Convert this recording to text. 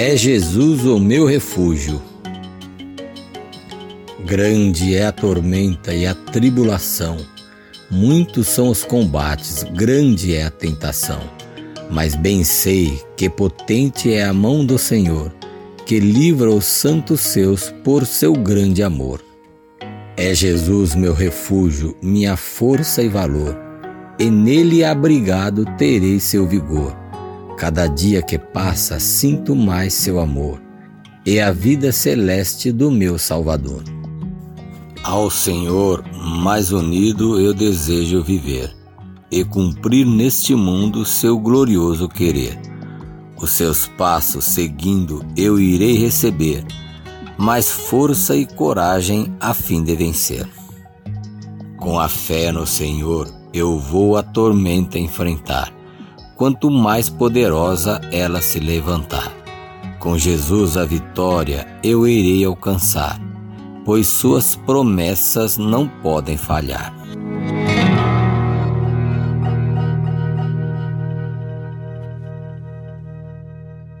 É Jesus o meu refúgio. Grande é a tormenta e a tribulação, muitos são os combates, grande é a tentação. Mas bem sei que potente é a mão do Senhor, que livra os santos seus por seu grande amor. É Jesus meu refúgio, minha força e valor, e nele abrigado terei seu vigor. Cada dia que passa sinto mais seu amor, e a vida celeste do meu Salvador. Ao Senhor mais unido eu desejo viver e cumprir neste mundo seu glorioso querer. Os seus passos seguindo eu irei receber mais força e coragem a fim de vencer. Com a fé no Senhor eu vou a tormenta enfrentar, quanto mais poderosa ela se levantar. Com Jesus a vitória eu irei alcançar pois suas promessas não podem falhar.